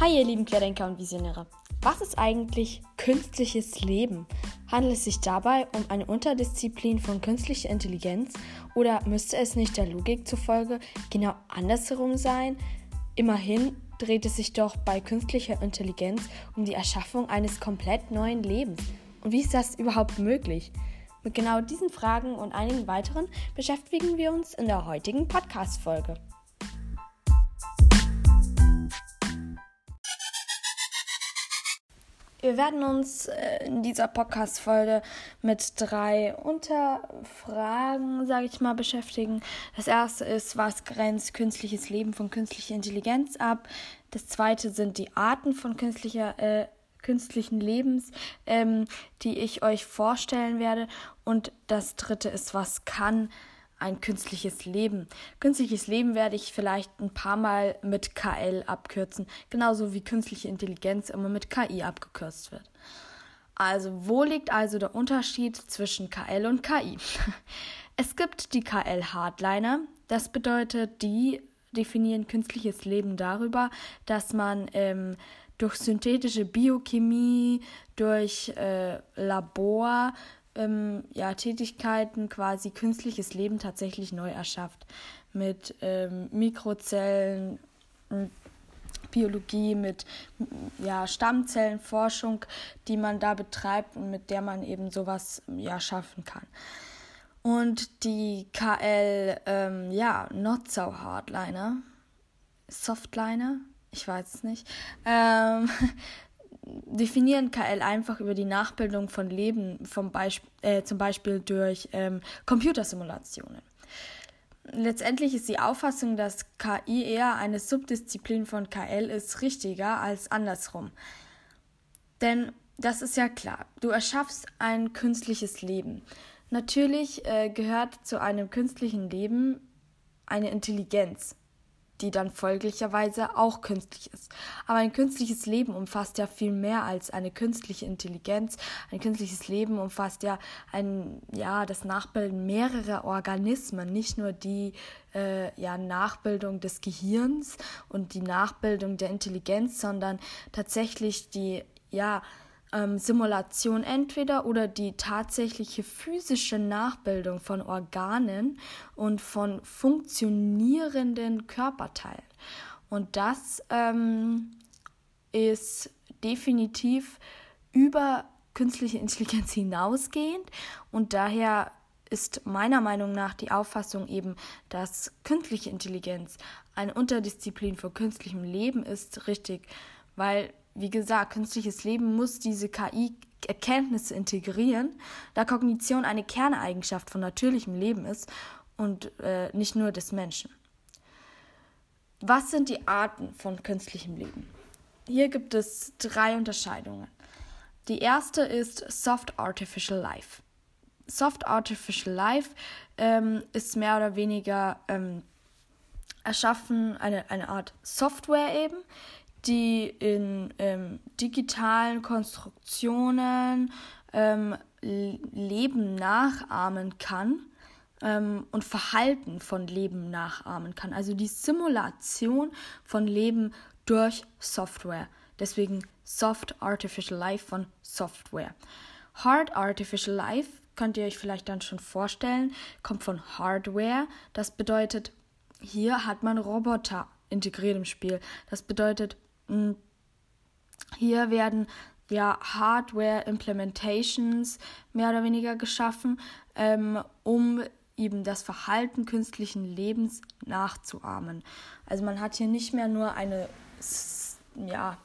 Hi ihr lieben Querdenker und Visionäre. Was ist eigentlich künstliches Leben? Handelt es sich dabei um eine Unterdisziplin von künstlicher Intelligenz oder müsste es nicht der Logik zufolge genau andersherum sein? Immerhin dreht es sich doch bei künstlicher Intelligenz um die Erschaffung eines komplett neuen Lebens. Und wie ist das überhaupt möglich? Mit genau diesen Fragen und einigen weiteren beschäftigen wir uns in der heutigen Podcast-Folge. Wir werden uns äh, in dieser Podcast-Folge mit drei Unterfragen, sage ich mal, beschäftigen. Das erste ist, was grenzt künstliches Leben von künstlicher Intelligenz ab? Das zweite sind die Arten von künstlicher, äh, künstlichen Lebens, ähm, die ich euch vorstellen werde. Und das dritte ist, was kann ein künstliches Leben. Künstliches Leben werde ich vielleicht ein paar Mal mit KL abkürzen, genauso wie künstliche Intelligenz immer mit KI abgekürzt wird. Also, wo liegt also der Unterschied zwischen KL und KI? Es gibt die KL-Hardliner, das bedeutet, die definieren künstliches Leben darüber, dass man ähm, durch synthetische Biochemie, durch äh, Labor, ähm, ja, Tätigkeiten quasi künstliches Leben tatsächlich neu erschafft. Mit ähm, Mikrozellen, Biologie, mit ja, Stammzellenforschung, die man da betreibt und mit der man eben sowas ja, schaffen kann. Und die KL, ähm, ja, Not So Hardliner, Softliner, ich weiß es nicht, ähm, definieren KL einfach über die Nachbildung von Leben, vom Beisp äh, zum Beispiel durch ähm, Computersimulationen. Letztendlich ist die Auffassung, dass KI eher eine Subdisziplin von KL ist, richtiger als andersrum. Denn das ist ja klar, du erschaffst ein künstliches Leben. Natürlich äh, gehört zu einem künstlichen Leben eine Intelligenz die dann folglicherweise auch künstlich ist. Aber ein künstliches Leben umfasst ja viel mehr als eine künstliche Intelligenz. Ein künstliches Leben umfasst ja ein, ja, das Nachbilden mehrerer Organismen, nicht nur die äh, ja, Nachbildung des Gehirns und die Nachbildung der Intelligenz, sondern tatsächlich die, ja, ähm, Simulation entweder oder die tatsächliche physische Nachbildung von Organen und von funktionierenden Körperteilen. Und das ähm, ist definitiv über künstliche Intelligenz hinausgehend und daher ist meiner Meinung nach die Auffassung eben, dass künstliche Intelligenz eine Unterdisziplin für künstlichem Leben ist, richtig, weil wie gesagt, künstliches Leben muss diese KI-Erkenntnisse integrieren, da Kognition eine Kerneigenschaft von natürlichem Leben ist und äh, nicht nur des Menschen. Was sind die Arten von künstlichem Leben? Hier gibt es drei Unterscheidungen. Die erste ist Soft Artificial Life. Soft Artificial Life ähm, ist mehr oder weniger ähm, erschaffen, eine, eine Art Software eben, die in ähm, digitalen Konstruktionen ähm, Leben nachahmen kann ähm, und Verhalten von Leben nachahmen kann. Also die Simulation von Leben durch Software. Deswegen Soft Artificial Life von Software. Hard Artificial Life könnt ihr euch vielleicht dann schon vorstellen, kommt von Hardware. Das bedeutet, hier hat man Roboter integriert im Spiel. Das bedeutet. Hier werden ja Hardware Implementations mehr oder weniger geschaffen, ähm, um eben das Verhalten künstlichen Lebens nachzuahmen. Also man hat hier nicht mehr nur eine ja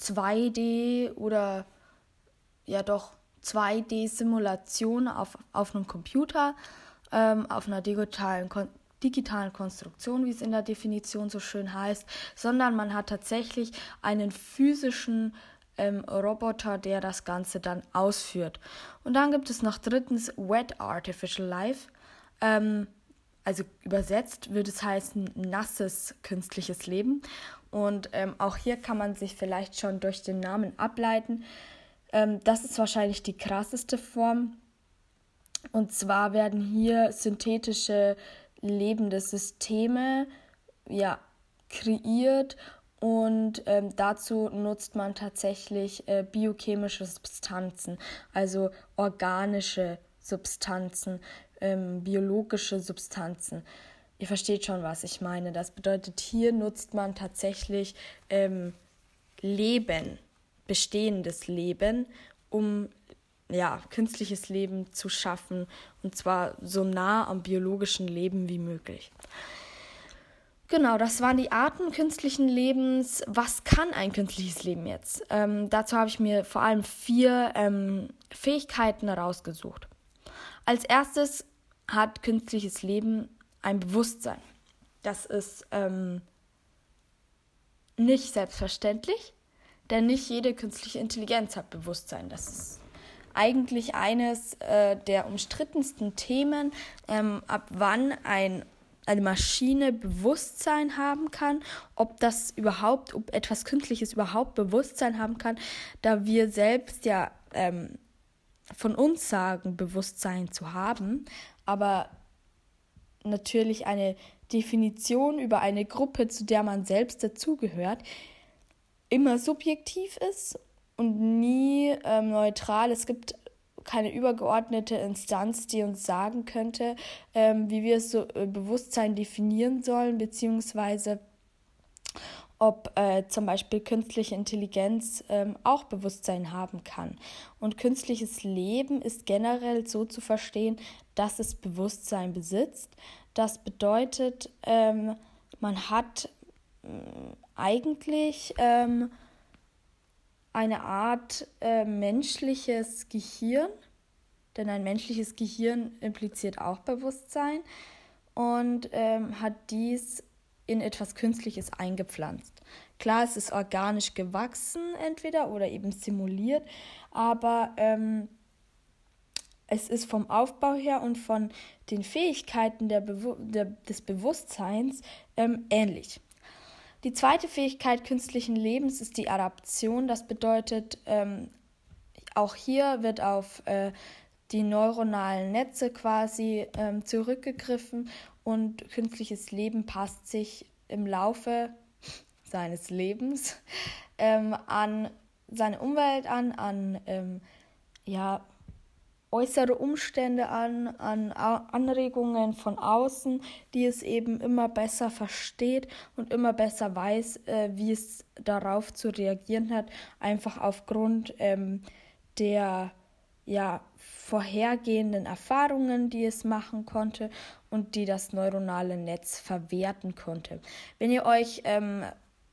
2D oder ja doch 2D-Simulation auf, auf einem Computer, ähm, auf einer digitalen Kon digitalen Konstruktion, wie es in der Definition so schön heißt, sondern man hat tatsächlich einen physischen ähm, Roboter, der das Ganze dann ausführt. Und dann gibt es noch drittens Wet Artificial Life. Ähm, also übersetzt würde es heißen nasses künstliches Leben. Und ähm, auch hier kann man sich vielleicht schon durch den Namen ableiten. Ähm, das ist wahrscheinlich die krasseste Form. Und zwar werden hier synthetische lebende Systeme ja, kreiert Und ähm, dazu nutzt man tatsächlich äh, biochemische Substanzen, also organische Substanzen, ähm, biologische Substanzen. Ihr versteht schon, was ich meine. Das bedeutet, hier nutzt man tatsächlich ähm, Leben, bestehendes Leben, um ja, künstliches Leben zu schaffen und zwar so nah am biologischen Leben wie möglich. Genau, das waren die Arten künstlichen Lebens. Was kann ein künstliches Leben jetzt? Ähm, dazu habe ich mir vor allem vier ähm, Fähigkeiten herausgesucht. Als erstes hat künstliches Leben ein Bewusstsein. Das ist ähm, nicht selbstverständlich, denn nicht jede künstliche Intelligenz hat Bewusstsein. Das ist eigentlich eines äh, der umstrittensten Themen, ähm, ab wann ein eine Maschine Bewusstsein haben kann, ob das überhaupt, ob etwas Künstliches überhaupt Bewusstsein haben kann, da wir selbst ja ähm, von uns sagen, Bewusstsein zu haben, aber natürlich eine Definition über eine Gruppe, zu der man selbst dazugehört, immer subjektiv ist und nie ähm, neutral. Es gibt keine übergeordnete Instanz, die uns sagen könnte, ähm, wie wir so äh, Bewusstsein definieren sollen, beziehungsweise ob äh, zum Beispiel künstliche Intelligenz ähm, auch Bewusstsein haben kann. Und künstliches Leben ist generell so zu verstehen, dass es Bewusstsein besitzt. Das bedeutet, ähm, man hat äh, eigentlich ähm, eine Art äh, menschliches Gehirn, denn ein menschliches Gehirn impliziert auch Bewusstsein und ähm, hat dies in etwas Künstliches eingepflanzt. Klar, es ist organisch gewachsen entweder oder eben simuliert, aber ähm, es ist vom Aufbau her und von den Fähigkeiten der Bewu der, des Bewusstseins ähm, ähnlich. Die zweite Fähigkeit künstlichen Lebens ist die Adaption. Das bedeutet, ähm, auch hier wird auf äh, die neuronalen Netze quasi ähm, zurückgegriffen und künstliches Leben passt sich im Laufe seines Lebens ähm, an seine Umwelt an, an ähm, ja, äußere Umstände an, an Anregungen von außen, die es eben immer besser versteht und immer besser weiß, äh, wie es darauf zu reagieren hat, einfach aufgrund ähm, der ja, vorhergehenden Erfahrungen, die es machen konnte und die das neuronale Netz verwerten konnte. Wenn ihr euch ähm,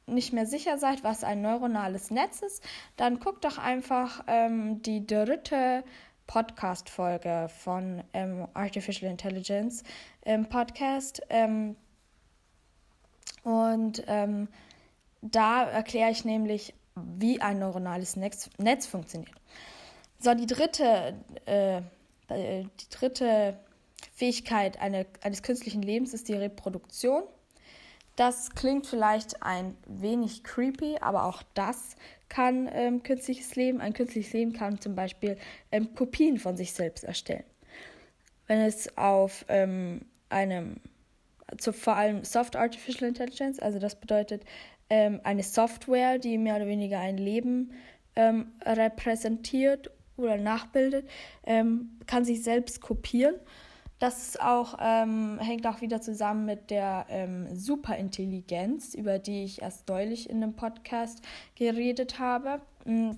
nicht mehr sicher seid, was ein neuronales Netz ist, dann guckt doch einfach ähm, die dritte Podcast-Folge von ähm, Artificial Intelligence im Podcast. Ähm, und ähm, da erkläre ich nämlich, wie ein neuronales Netz, Netz funktioniert. So, die dritte, äh, die dritte Fähigkeit eine, eines künstlichen Lebens ist die Reproduktion. Das klingt vielleicht ein wenig creepy, aber auch das kann ähm, künstliches Leben. Ein künstliches Leben kann zum Beispiel ähm, Kopien von sich selbst erstellen. Wenn es auf ähm, einem, zu, vor allem Soft Artificial Intelligence, also das bedeutet ähm, eine Software, die mehr oder weniger ein Leben ähm, repräsentiert oder nachbildet, ähm, kann sich selbst kopieren das ist auch, ähm, hängt auch wieder zusammen mit der ähm, Superintelligenz, über die ich erst neulich in einem Podcast geredet habe. Mm.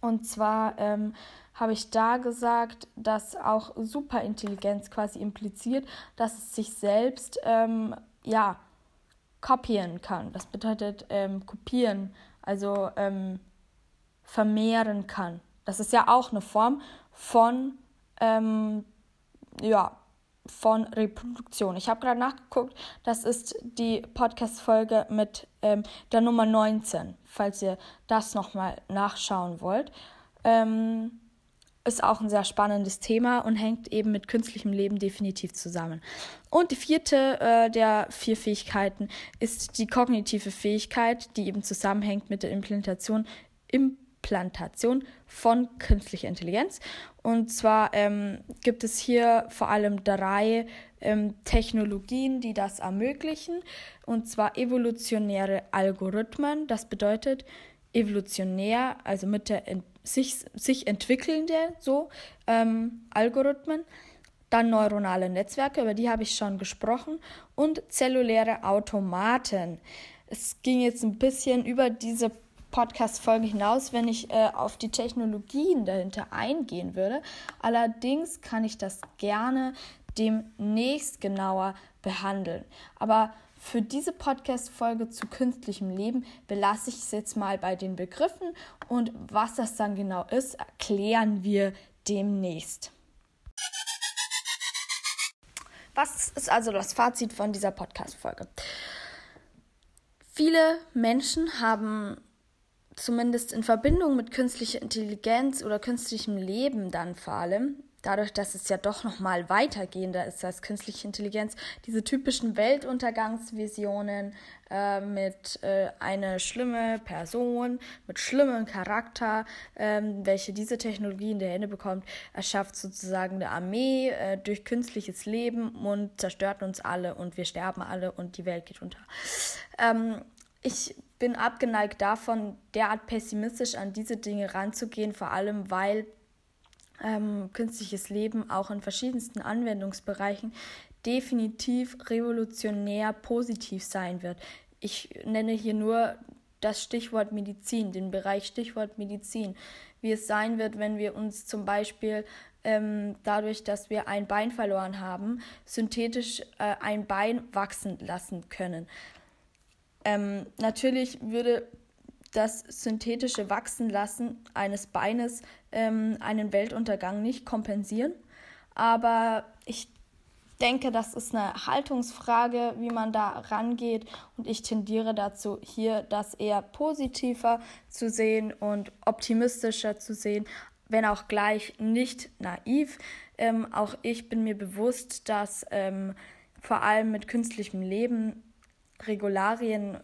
Und zwar ähm, habe ich da gesagt, dass auch Superintelligenz quasi impliziert, dass es sich selbst ähm, ja kopieren kann. Das bedeutet ähm, kopieren, also ähm, vermehren kann. Das ist ja auch eine Form von ja, von Reproduktion. Ich habe gerade nachgeguckt, das ist die Podcast-Folge mit ähm, der Nummer 19, falls ihr das nochmal nachschauen wollt. Ähm, ist auch ein sehr spannendes Thema und hängt eben mit künstlichem Leben definitiv zusammen. Und die vierte äh, der vier Fähigkeiten ist die kognitive Fähigkeit, die eben zusammenhängt mit der Implantation, Implantation von künstlicher Intelligenz. Und zwar ähm, gibt es hier vor allem drei ähm, Technologien, die das ermöglichen. Und zwar evolutionäre Algorithmen. Das bedeutet evolutionär, also mit der ent sich, sich entwickelnde so ähm, Algorithmen. Dann neuronale Netzwerke, über die habe ich schon gesprochen. Und zelluläre Automaten. Es ging jetzt ein bisschen über diese Podcast-Folge hinaus, wenn ich äh, auf die Technologien dahinter eingehen würde. Allerdings kann ich das gerne demnächst genauer behandeln. Aber für diese Podcast-Folge zu künstlichem Leben belasse ich es jetzt mal bei den Begriffen und was das dann genau ist, erklären wir demnächst. Was ist also das Fazit von dieser Podcast-Folge? Viele Menschen haben zumindest in Verbindung mit künstlicher Intelligenz oder künstlichem Leben dann vor allem, dadurch, dass es ja doch noch mal weitergehender ist als künstliche Intelligenz, diese typischen Weltuntergangsvisionen äh, mit äh, einer schlimme Person, mit schlimmem Charakter, äh, welche diese Technologie in der Hände bekommt, erschafft sozusagen eine Armee äh, durch künstliches Leben und zerstört uns alle und wir sterben alle und die Welt geht unter. Ähm, ich bin abgeneigt davon, derart pessimistisch an diese Dinge ranzugehen, vor allem weil ähm, künstliches Leben auch in verschiedensten Anwendungsbereichen definitiv revolutionär positiv sein wird. Ich nenne hier nur das Stichwort Medizin, den Bereich Stichwort Medizin, wie es sein wird, wenn wir uns zum Beispiel ähm, dadurch, dass wir ein Bein verloren haben, synthetisch äh, ein Bein wachsen lassen können. Ähm, natürlich würde das synthetische Wachsenlassen eines Beines ähm, einen Weltuntergang nicht kompensieren. Aber ich denke, das ist eine Haltungsfrage, wie man da rangeht. Und ich tendiere dazu, hier das eher positiver zu sehen und optimistischer zu sehen, wenn auch gleich nicht naiv. Ähm, auch ich bin mir bewusst, dass ähm, vor allem mit künstlichem Leben Regularien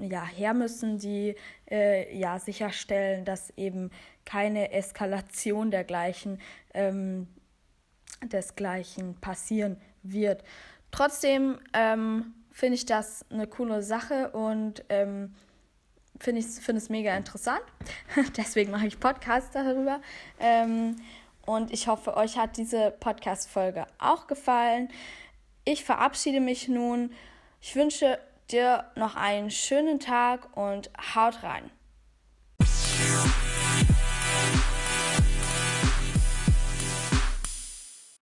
ja, her müssen, die äh, ja, sicherstellen, dass eben keine Eskalation dergleichen, ähm, desgleichen passieren wird. Trotzdem ähm, finde ich das eine coole Sache und ähm, finde ich find es mega interessant. Deswegen mache ich Podcasts darüber. Ähm, und ich hoffe, euch hat diese Podcast-Folge auch gefallen. Ich verabschiede mich nun. Ich wünsche dir noch einen schönen Tag und haut rein.